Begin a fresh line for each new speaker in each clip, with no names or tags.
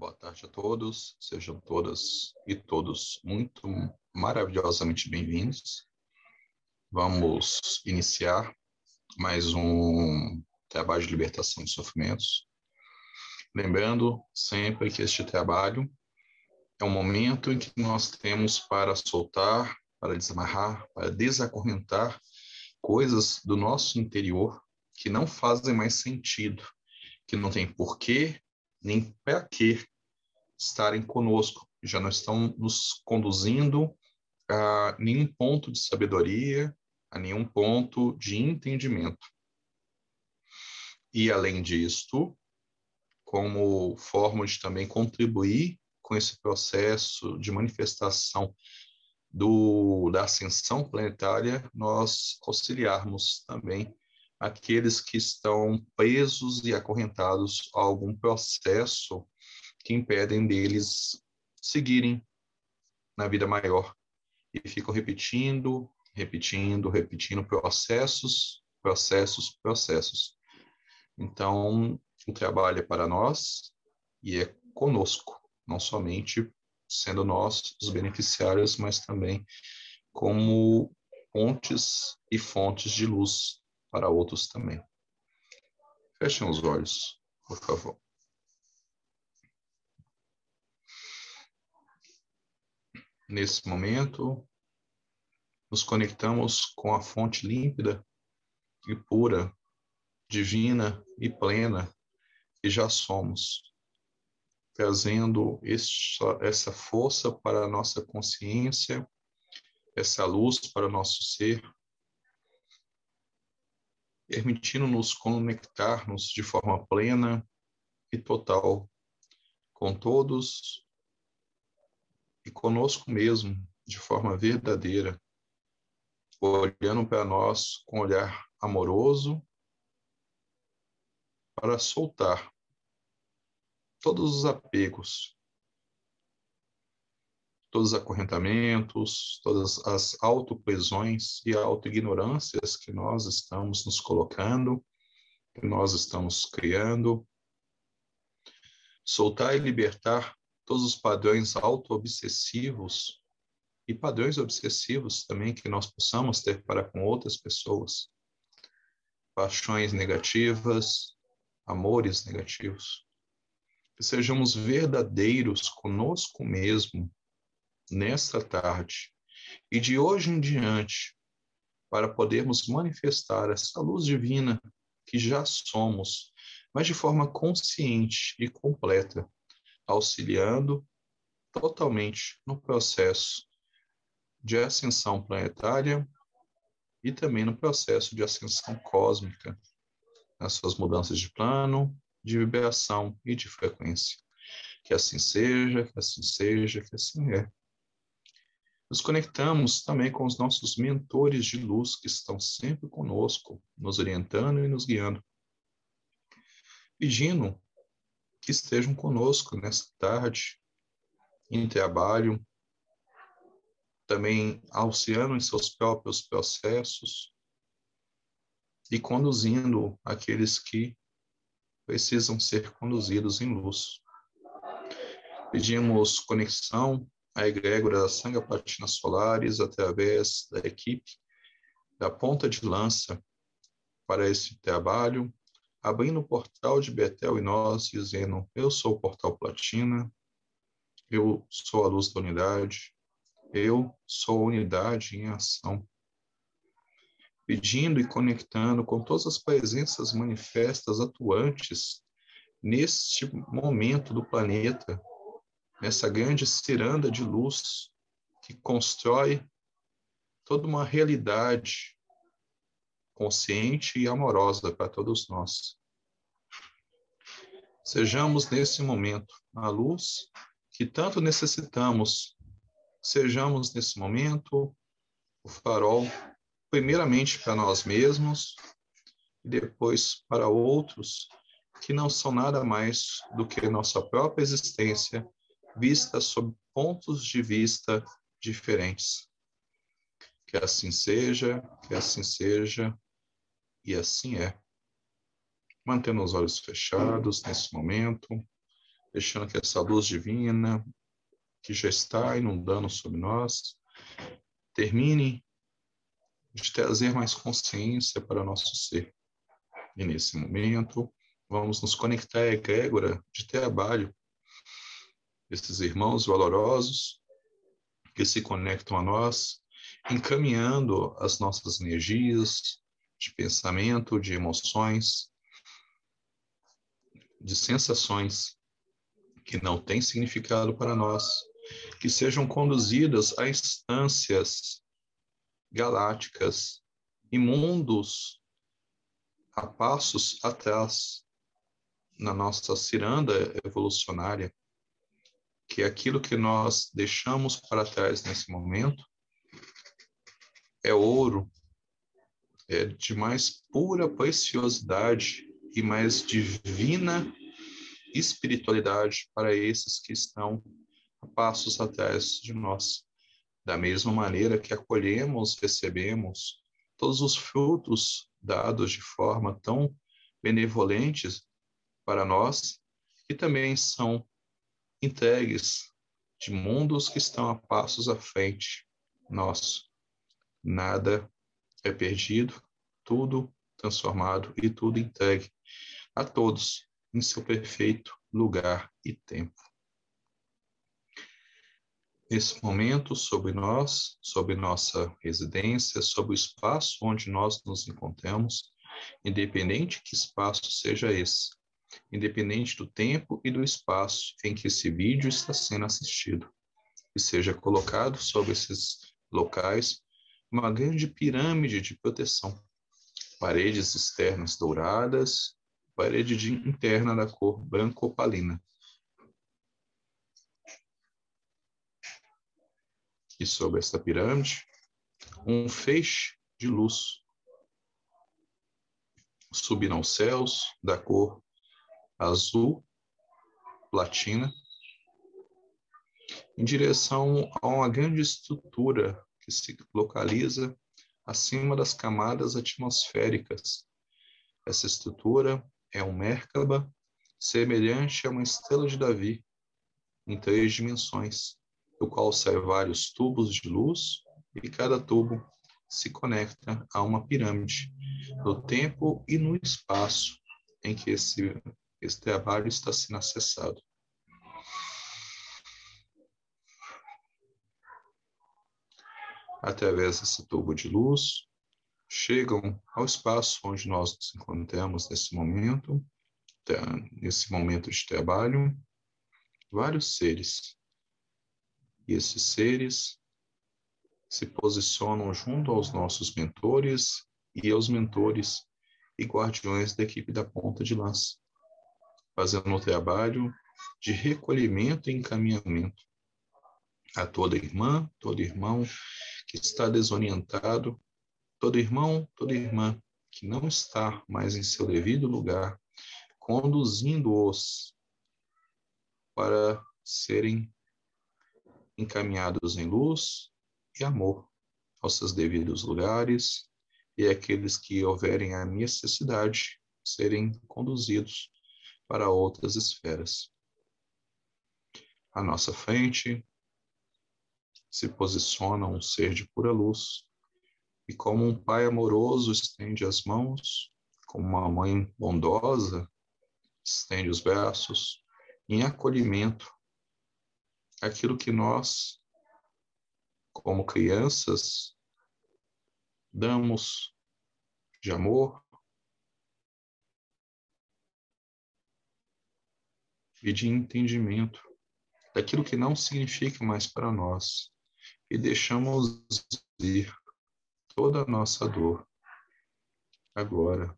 Boa tarde a todos, sejam todas e todos muito maravilhosamente bem-vindos. Vamos iniciar mais um trabalho de libertação de sofrimentos. Lembrando sempre que este trabalho é um momento em que nós temos para soltar, para desamarrar, para desacorrentar coisas do nosso interior que não fazem mais sentido, que não tem porquê nem para que estarem conosco, já não estão nos conduzindo a nenhum ponto de sabedoria, a nenhum ponto de entendimento. E além disto, como forma de também contribuir com esse processo de manifestação do, da ascensão planetária, nós auxiliarmos também aqueles que estão presos e acorrentados a algum processo que impedem deles seguirem na vida maior e ficam repetindo, repetindo, repetindo processos, processos, processos. Então, o trabalho é para nós e é conosco, não somente sendo nós os beneficiários, mas também como pontes e fontes de luz para outros também. Fechem os olhos, por favor. Nesse momento, nos conectamos com a fonte límpida e pura, divina e plena que já somos, trazendo essa força para a nossa consciência, essa luz para o nosso ser, permitindo-nos conectar-nos de forma plena e total com todos e conosco mesmo, de forma verdadeira, olhando para nós com um olhar amoroso, para soltar todos os apegos, todos os acorrentamentos, todas as autopresões e autoignorâncias que nós estamos nos colocando, que nós estamos criando. Soltar e libertar todos os padrões auto-obsessivos e padrões obsessivos também que nós possamos ter para com outras pessoas. Paixões negativas, amores negativos. Que sejamos verdadeiros conosco mesmo nesta tarde e de hoje em diante, para podermos manifestar essa luz divina que já somos, mas de forma consciente e completa, auxiliando totalmente no processo de ascensão planetária e também no processo de ascensão cósmica, nas suas mudanças de plano, de vibração e de frequência. Que assim seja, que assim seja, que assim é. Nos conectamos também com os nossos mentores de luz que estão sempre conosco, nos orientando e nos guiando. Pedindo que estejam conosco nesta tarde, em trabalho, também auxiliando em seus próprios processos e conduzindo aqueles que precisam ser conduzidos em luz. Pedimos conexão a egrégora da Sangha Platina Solares através da equipe da ponta de lança para esse trabalho, abrindo o portal de Betel e nós, dizendo: Eu sou o portal Platina, eu sou a luz da unidade, eu sou a unidade em ação. Pedindo e conectando com todas as presenças manifestas atuantes neste momento do planeta, nessa grande ciranda de luz que constrói toda uma realidade consciente e amorosa para todos nós. Sejamos nesse momento a luz que tanto necessitamos. Sejamos nesse momento o farol, primeiramente para nós mesmos e depois para outros que não são nada mais do que nossa própria existência vista sob pontos de vista diferentes. Que assim seja, que assim seja, e assim é. Mantendo os olhos fechados nesse momento, deixando que essa luz divina que já está inundando sobre nós termine de trazer mais consciência para o nosso ser. E nesse momento, vamos nos conectar à egrégora de trabalho desses irmãos valorosos que se conectam a nós, encaminhando as nossas energias de pensamento, de emoções, de sensações que não têm significado para nós, que sejam conduzidas a instâncias galácticas e mundos a passos atrás na nossa ciranda evolucionária, que aquilo que nós deixamos para trás nesse momento é ouro, é de mais pura preciosidade e mais divina espiritualidade para esses que estão a passos atrás de nós. Da mesma maneira que acolhemos, recebemos todos os frutos dados de forma tão benevolentes para nós, que também são entregues de mundos que estão a passos à frente nosso. Nada é perdido, tudo transformado e tudo entregue a todos em seu perfeito lugar e tempo. Nesse momento, sobre nós, sobre nossa residência, sobre o espaço onde nós nos encontramos, independente que espaço seja esse, independente do tempo e do espaço em que esse vídeo está sendo assistido, e seja colocado sobre esses locais uma grande pirâmide de proteção, paredes externas douradas, parede interna da cor branco opalina. E sobre esta pirâmide, um feixe de luz subindo aos céus da cor azul platina em direção a uma grande estrutura que se localiza acima das camadas atmosféricas. Essa estrutura é um Merkaba semelhante a uma estrela de Davi em três dimensões, do qual saem vários tubos de luz e cada tubo se conecta a uma pirâmide no tempo e no espaço em que esse, esse trabalho está sendo acessado. Através desse tubo de luz, chegam ao espaço onde nós nos encontramos nesse momento, nesse momento de trabalho, vários seres. E esses seres se posicionam junto aos nossos mentores e aos mentores e guardiões da equipe da ponta de lança, fazendo o trabalho de recolhimento e encaminhamento a toda irmã, todo irmão que está desorientado, todo irmão, toda irmã que não está mais em seu devido lugar, conduzindo-os para serem encaminhados em luz e amor aos seus devidos lugares, e aqueles que houverem a necessidade serem conduzidos para outras esferas. À nossa frente se posiciona um ser de pura luz, e como um pai amoroso estende as mãos, como uma mãe bondosa estende os braços, em acolhimento, aquilo que nós como crianças, damos de amor e de entendimento daquilo que não significa mais para nós. E deixamos ir toda a nossa dor agora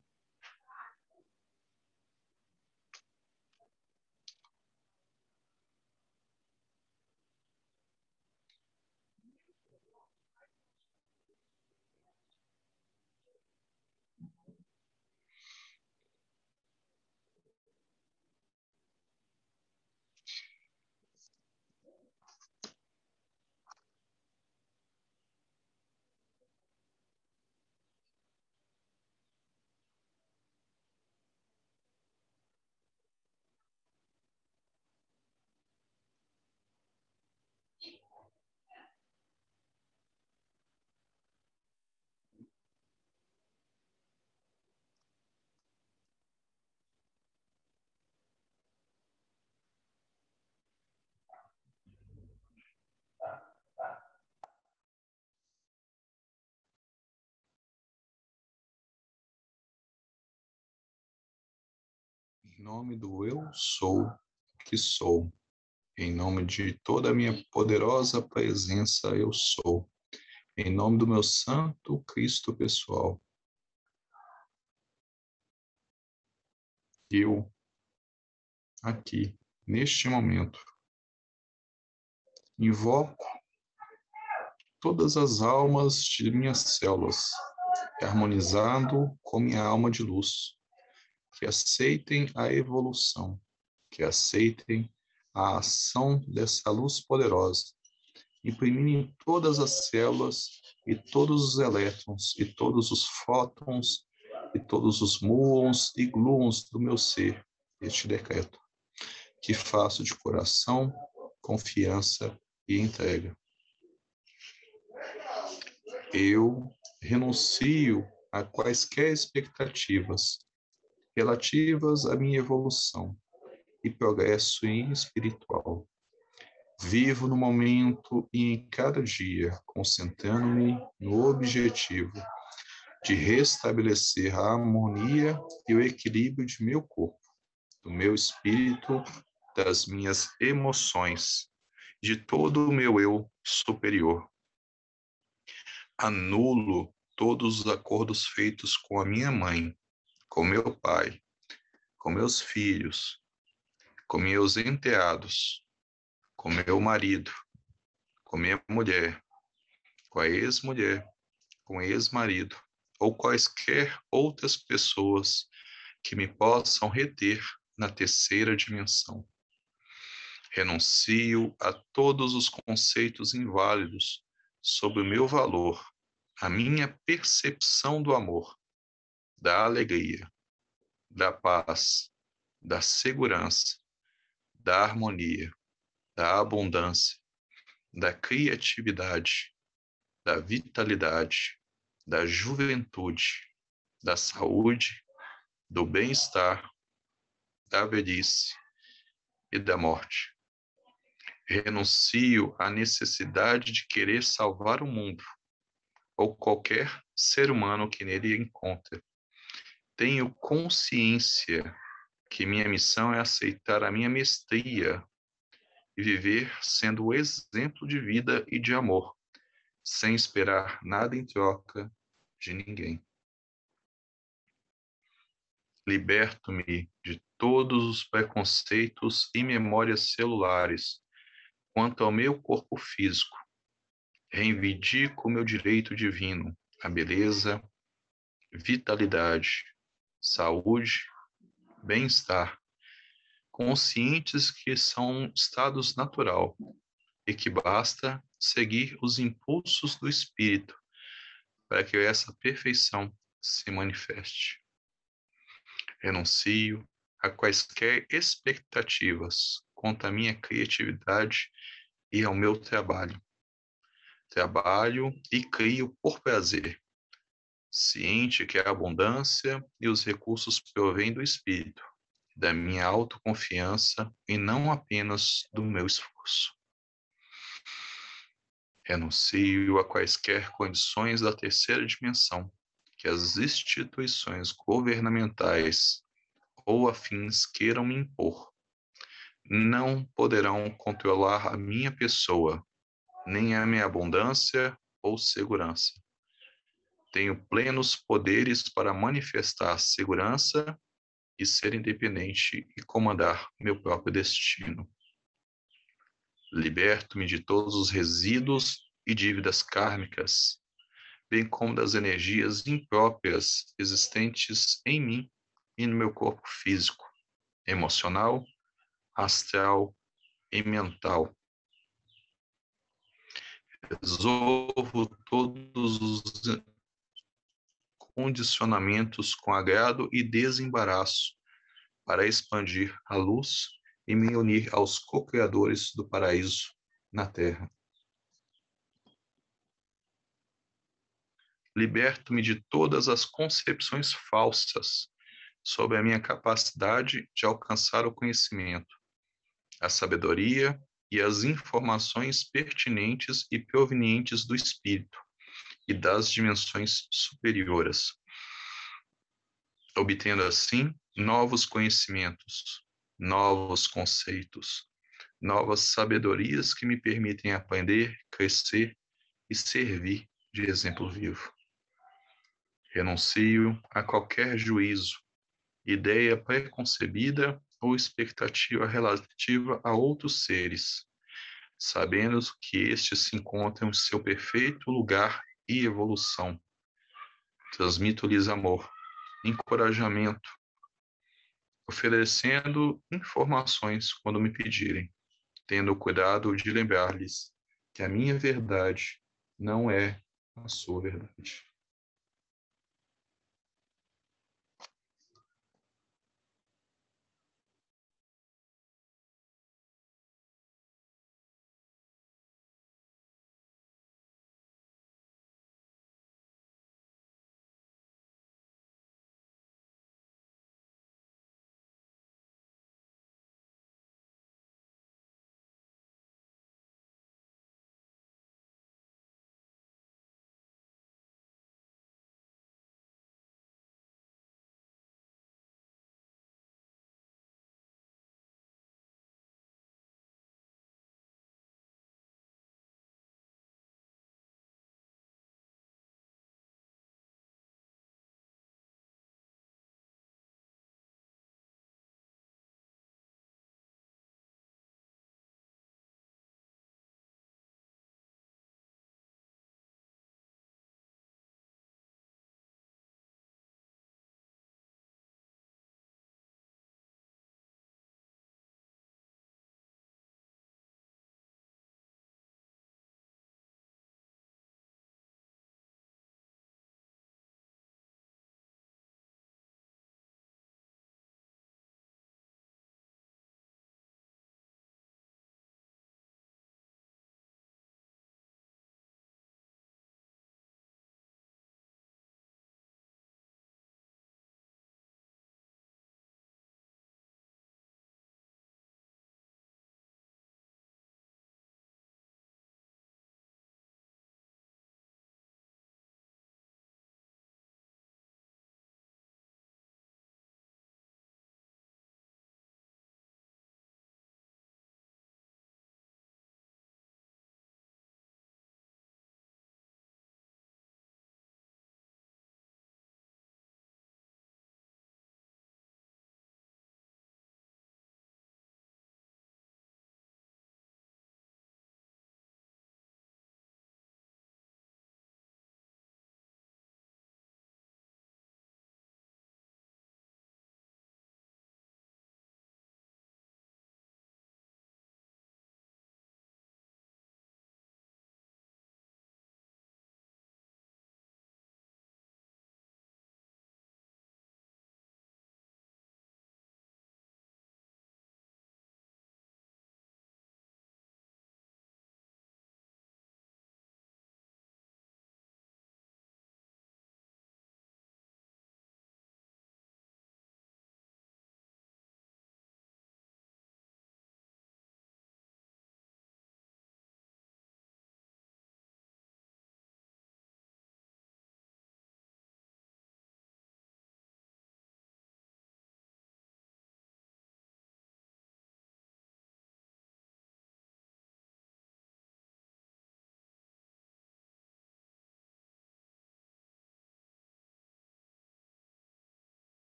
Em nome do eu sou que sou, em nome de toda a minha poderosa presença, eu sou, em nome do meu Santo Cristo pessoal. Eu, aqui, neste momento, invoco todas as almas de minhas células, harmonizado com minha alma de luz, que aceitem a evolução, que aceitem a ação dessa luz poderosa, imprimindo em todas as células e todos os elétrons e todos os fótons e todos os muons e gluons do meu ser este decreto, que faço de coração, confiança e entrega. Eu renuncio a quaisquer expectativas relativas à minha evolução e progresso espiritual. Vivo no momento e em cada dia, concentrando-me no objetivo de restabelecer a harmonia e o equilíbrio de meu corpo, do meu espírito, das minhas emoções, de todo o meu eu superior. Anulo todos os acordos feitos com a minha mãe, com meu pai, com meus filhos, com meus enteados, com meu marido, com minha mulher, com a ex-mulher, com ex-marido, ou quaisquer outras pessoas que me possam reter na terceira dimensão. Renuncio a todos os conceitos inválidos sobre o meu valor, a minha percepção do amor, da alegria, da paz, da segurança, da harmonia, da abundância, da criatividade, da vitalidade, da juventude, da saúde, do bem-estar, da velhice e da morte. Renuncio à necessidade de querer salvar o mundo ou qualquer ser humano que nele encontre. Tenho consciência que minha missão é aceitar a minha mestria e viver sendo o exemplo de vida e de amor, sem esperar nada em troca de ninguém. Liberto-me de todos os preconceitos e memórias celulares quanto ao meu corpo físico. Reivindico o meu direito divino, a beleza, vitalidade, saúde bem-estar, conscientes que são estados natural e que basta seguir os impulsos do espírito para que essa perfeição se manifeste. Renuncio a quaisquer expectativas quanto à minha criatividade e ao meu trabalho. Trabalho e crio por prazer, ciente que a abundância e os recursos provêm do Espírito, da minha autoconfiança e não apenas do meu esforço. Renuncio a quaisquer condições da terceira dimensão que as instituições governamentais ou afins queiram me impor. Não poderão controlar a minha pessoa, nem a minha abundância ou segurança tenho plenos poderes para manifestar segurança e ser independente e comandar meu próprio destino. Liberto-me de todos os resíduos e dívidas kármicas, bem como das energias impróprias existentes em mim e no meu corpo físico, emocional, astral e mental. Resolvo todos os condicionamentos com agrado e desembaraço, para expandir a luz e me unir aos co-criadores do paraíso na terra. Liberto-me de todas as concepções falsas sobre a minha capacidade de alcançar o conhecimento, a sabedoria e as informações pertinentes e provenientes do Espírito, e das dimensões superioras, obtendo assim novos conhecimentos, novos conceitos, novas sabedorias que me permitem aprender, crescer e servir de exemplo vivo. Renuncio a qualquer juízo, ideia preconcebida ou expectativa relativa a outros seres, sabendo que estes se encontram em seu perfeito lugar e evolução. Transmito-lhes amor, encorajamento, oferecendo informações quando me pedirem, tendo cuidado de lembrar-lhes que a minha verdade não é a sua verdade.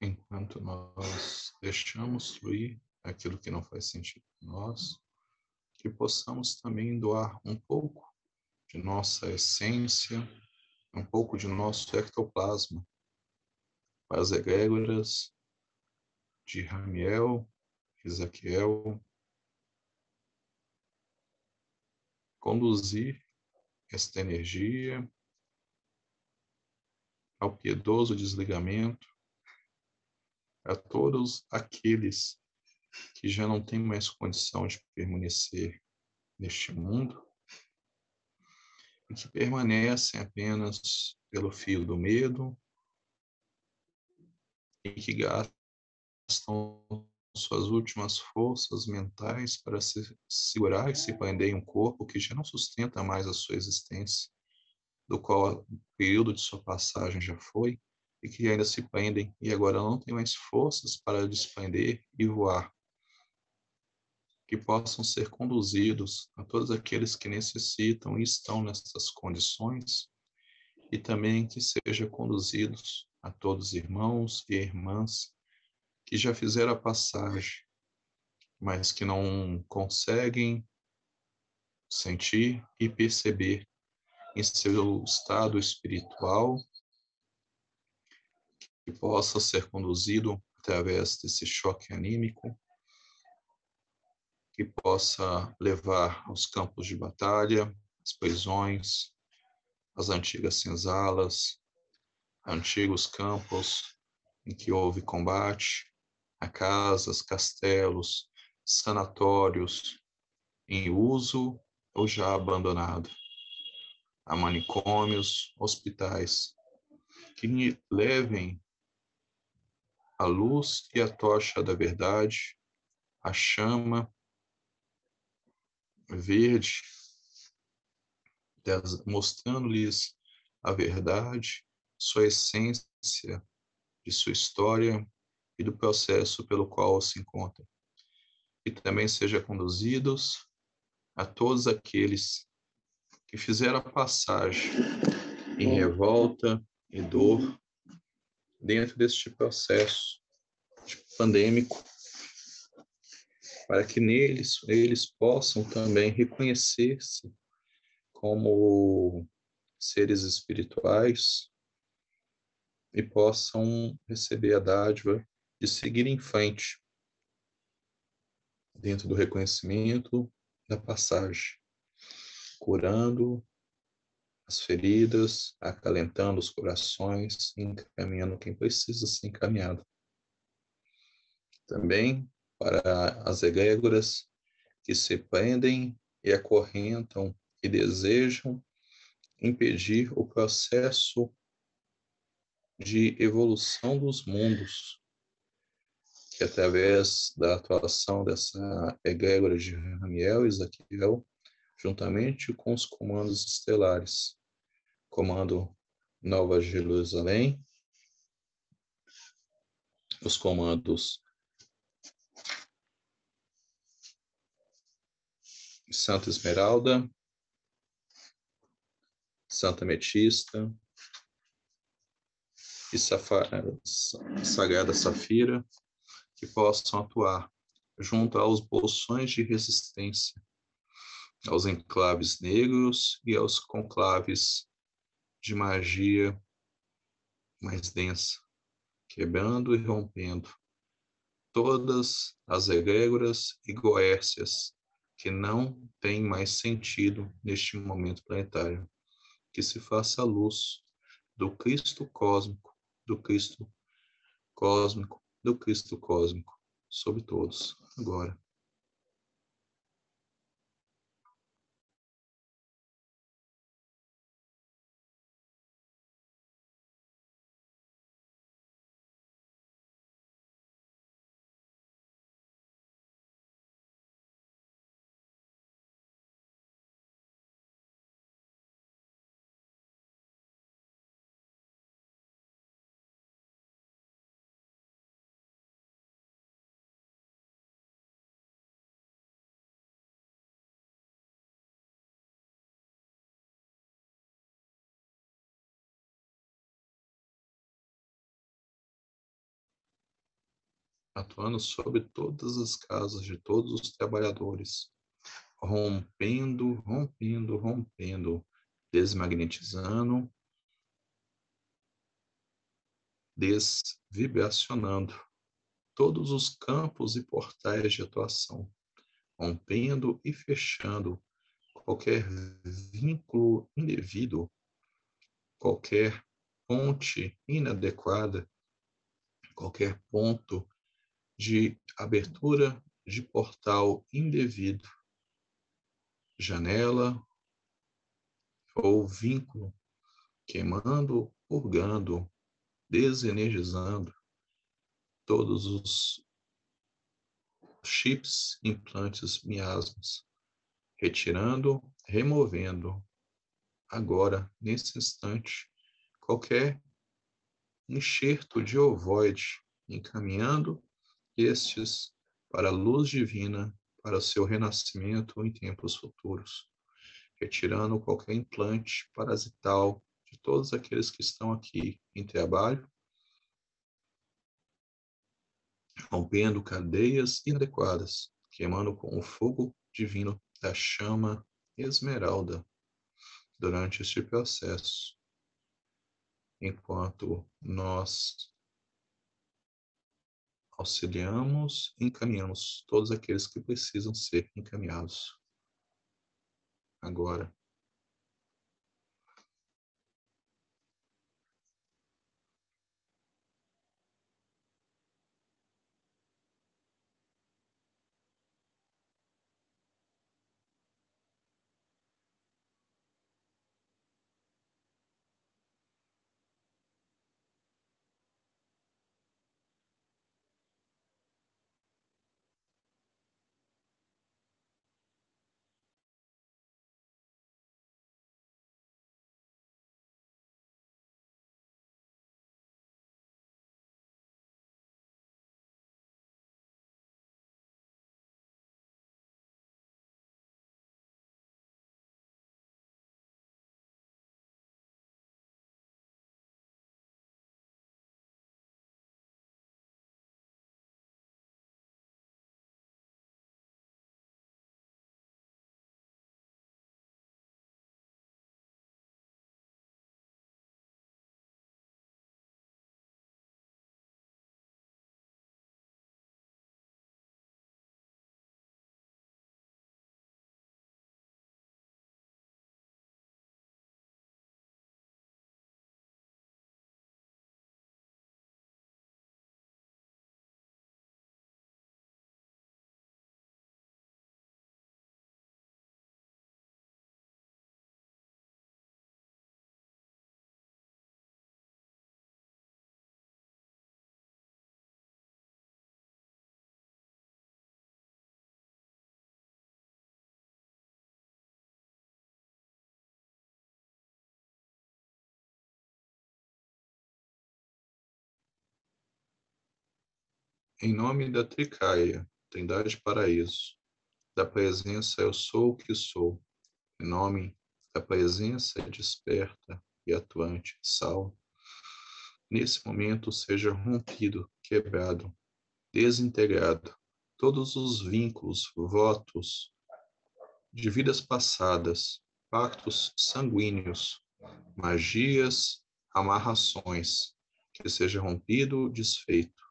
Enquanto nós deixamos fluir aquilo que não faz sentido para nós, que possamos também doar um pouco de nossa essência, um pouco de nosso ectoplasma. Para as egrégoras de Ramiel, Ezequiel, conduzir esta energia ao piedoso desligamento a todos aqueles que já não têm mais condição de permanecer neste mundo e que permanecem apenas pelo fio do medo e que gastam suas últimas forças mentais para se segurar e se prender em um corpo que já não sustenta mais a sua existência, do qual o período de sua passagem já foi, e que ainda se prendem e agora não têm mais forças para desprender e voar. Que possam ser conduzidos a todos aqueles que necessitam e estão nessas condições, e também que sejam conduzidos a todos os irmãos e irmãs que já fizeram a passagem, mas que não conseguem sentir e perceber em seu estado espiritual que possa ser conduzido através desse choque anímico, que possa levar aos campos de batalha, as prisões, as antigas senzalas, antigos campos em que houve combate, a casas, castelos, sanatórios em uso ou já abandonado, a manicômios, hospitais, que levem a luz e a tocha da verdade, a chama verde, mostrando-lhes a verdade, sua essência, de sua história e do processo pelo qual se encontram. E também seja conduzidos a todos aqueles que fizeram a passagem em revolta e dor dentro deste processo pandêmico, para que neles eles possam também reconhecer-se como seres espirituais e possam receber a dádiva de seguir em frente dentro do reconhecimento da passagem, curando as feridas, acalentando os corações, encaminhando quem precisa ser encaminhado. Também para as egrégoras que se prendem e acorrentam e desejam impedir o processo de evolução dos mundos que através da atuação dessa egrégora de Ramiel e Zaquiel, juntamente com os comandos estelares, comando Nova Jerusalém, os comandos Santa Esmeralda, Santa Metista e Sagrada Safira, que possam atuar junto aos bolsões de resistência, aos enclaves negros e aos conclaves de magia mais densa, quebrando e rompendo todas as egrégoras e goércias que não têm mais sentido neste momento planetário. Que se faça a luz do Cristo cósmico, do Cristo cósmico do Cristo cósmico sobre todos, agora atuando sobre todas as casas de todos os trabalhadores, rompendo, rompendo, rompendo, desmagnetizando, desvibracionando todos os campos e portais de atuação, rompendo e fechando qualquer vínculo indevido, qualquer ponte inadequada, qualquer ponto de abertura de portal indevido, janela ou vínculo, queimando, purgando, desenergizando todos os chips, implantes, miasmas, retirando, removendo, agora, nesse instante, qualquer enxerto de ovoide, encaminhando estes para a luz divina, para o seu renascimento em tempos futuros, retirando qualquer implante parasital de todos aqueles que estão aqui em trabalho, rompendo cadeias inadequadas, queimando com o fogo divino da chama esmeralda durante este processo, enquanto nós auxiliamos encaminhamos todos aqueles que precisam ser encaminhados. Agora, Em nome da Tricaia, Trindade Paraíso, da presença eu sou o que sou, em nome da presença desperta e atuante, sal, nesse momento seja rompido, quebrado, desintegrado todos os vínculos, votos de vidas passadas, pactos sanguíneos, magias, amarrações, que seja rompido, desfeito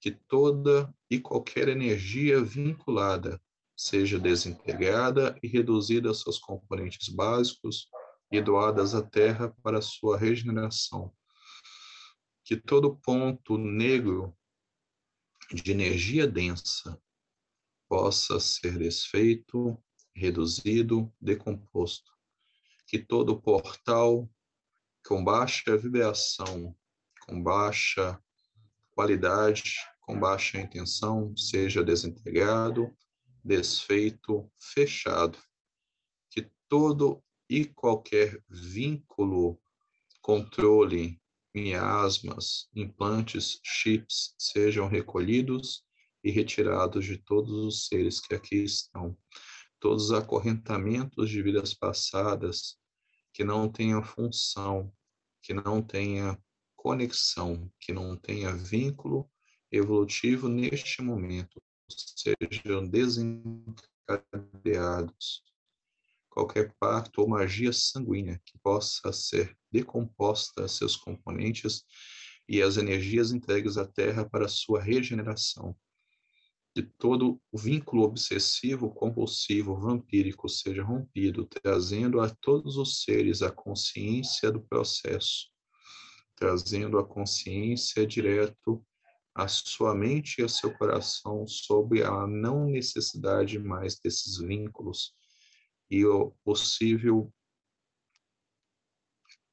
que toda e qualquer energia vinculada seja desintegrada e reduzida a seus componentes básicos e doadas à Terra para sua regeneração. Que todo ponto negro de energia densa possa ser desfeito, reduzido, decomposto. Que todo portal com baixa vibração, com baixa qualidade, com baixa intenção, seja desintegrado, desfeito, fechado. Que todo e qualquer vínculo, controle, miasmas, implantes, chips sejam recolhidos e retirados de todos os seres que aqui estão. Todos os acorrentamentos de vidas passadas que não tenham função, que não tenha conexão, que não tenha vínculo evolutivo neste momento sejam desencadeados. Qualquer parto ou magia sanguínea que possa ser decomposta seus componentes e as energias entregues à Terra para sua regeneração. Que todo vínculo obsessivo, compulsivo, vampírico seja rompido, trazendo a todos os seres a consciência do processo, trazendo a consciência direto à sua mente e ao seu coração sobre a não necessidade mais desses vínculos e o possível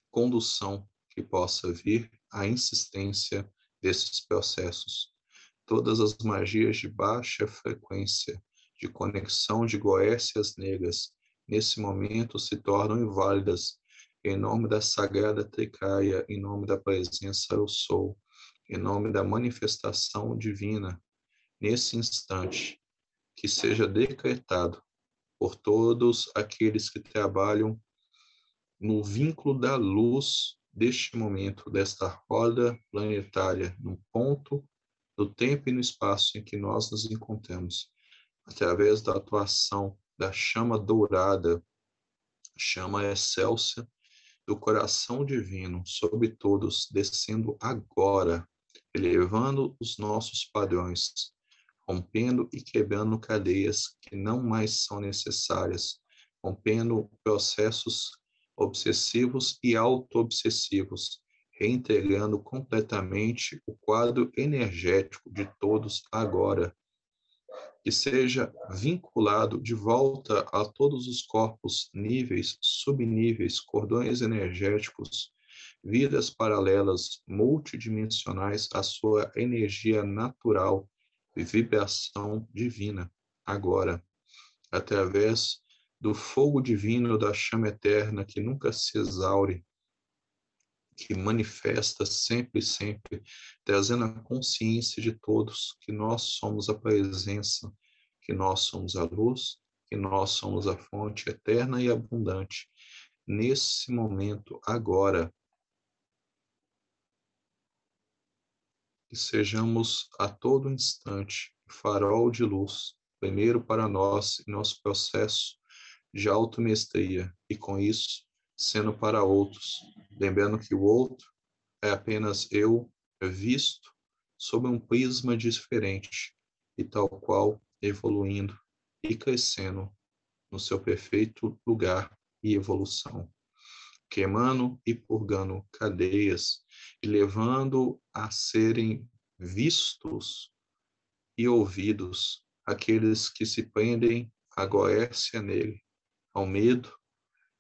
condução que possa vir a insistência desses processos. Todas as magias de baixa frequência, de conexão de goécias negras, nesse momento se tornam inválidas, em nome da sagrada Tricaia, em nome da presença eu sou, em nome da manifestação divina, nesse instante, que seja decretado por todos aqueles que trabalham no vínculo da luz deste momento, desta roda planetária, no ponto do tempo e no espaço em que nós nos encontramos, através da atuação da chama dourada, chama excelsa do coração divino sobre todos, descendo agora, elevando os nossos padrões, rompendo e quebrando cadeias que não mais são necessárias, rompendo processos obsessivos e auto-obsessivos, reintegrando completamente o quadro energético de todos agora, que seja vinculado de volta a todos os corpos, níveis, subníveis, cordões energéticos, vidas paralelas, multidimensionais à sua energia natural e vibração divina, agora, através do fogo divino da chama eterna que nunca se exaure, que manifesta sempre e sempre, trazendo a consciência de todos que nós somos a presença, que nós somos a luz, que nós somos a fonte eterna e abundante. Nesse momento, agora, que sejamos a todo instante farol de luz, primeiro para nós em nosso processo de automestria e com isso sendo para outros, lembrando que o outro é apenas eu visto sob um prisma diferente e tal qual evoluindo e crescendo no seu perfeito lugar e evolução, queimando e purgando cadeias e levando a serem vistos e ouvidos aqueles que se prendem à goécia nele ao medo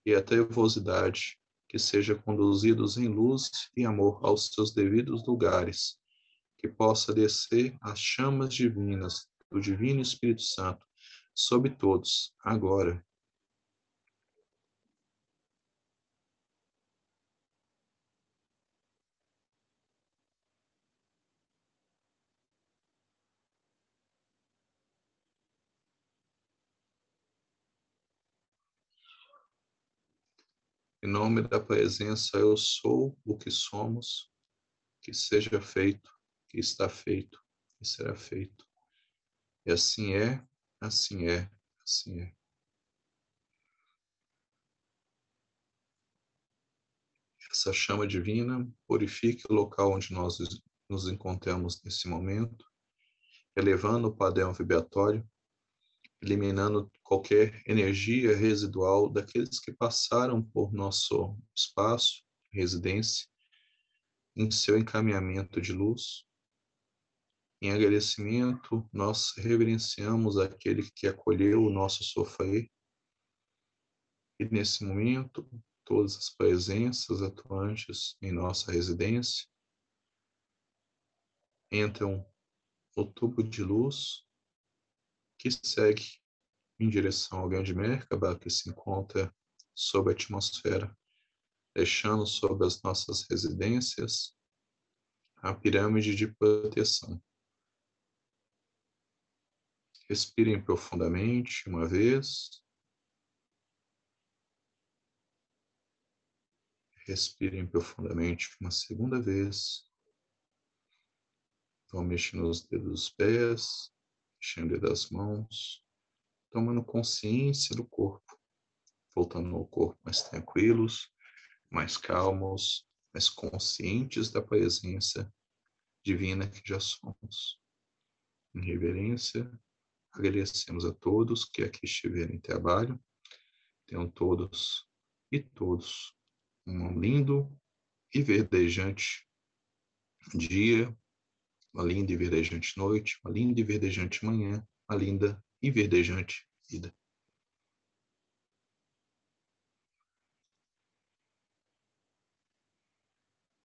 e à trevosidade, que sejam conduzidos em luz e amor aos seus devidos lugares, que possa descer as chamas divinas do Divino Espírito Santo sobre todos, agora Em nome da presença, eu sou o que somos, que seja feito, que está feito, que será feito. E assim é, assim é, assim é. Essa chama divina purifique o local onde nós nos encontramos nesse momento, elevando o padrão vibratório eliminando qualquer energia residual daqueles que passaram por nosso espaço, residência, em seu encaminhamento de luz. Em agradecimento, nós reverenciamos aquele que acolheu o nosso sofrer. E nesse momento, todas as presenças atuantes em nossa residência entram no tubo de luz que segue em direção ao grande Merkaba, que se encontra sob a atmosfera, deixando sobre as nossas residências a pirâmide de proteção. Respirem profundamente uma vez. Respirem profundamente uma segunda vez. Vão mexendo os dedos dos pés, mexendo das mãos, tomando consciência do corpo, voltando ao corpo mais tranquilos, mais calmos, mais conscientes da presença divina que já somos. Em reverência, agradecemos a todos que aqui estiverem em trabalho. Tenham todos e todos um lindo e verdejante dia, uma linda e verdejante noite, uma linda e verdejante manhã, uma linda e verdejante vida.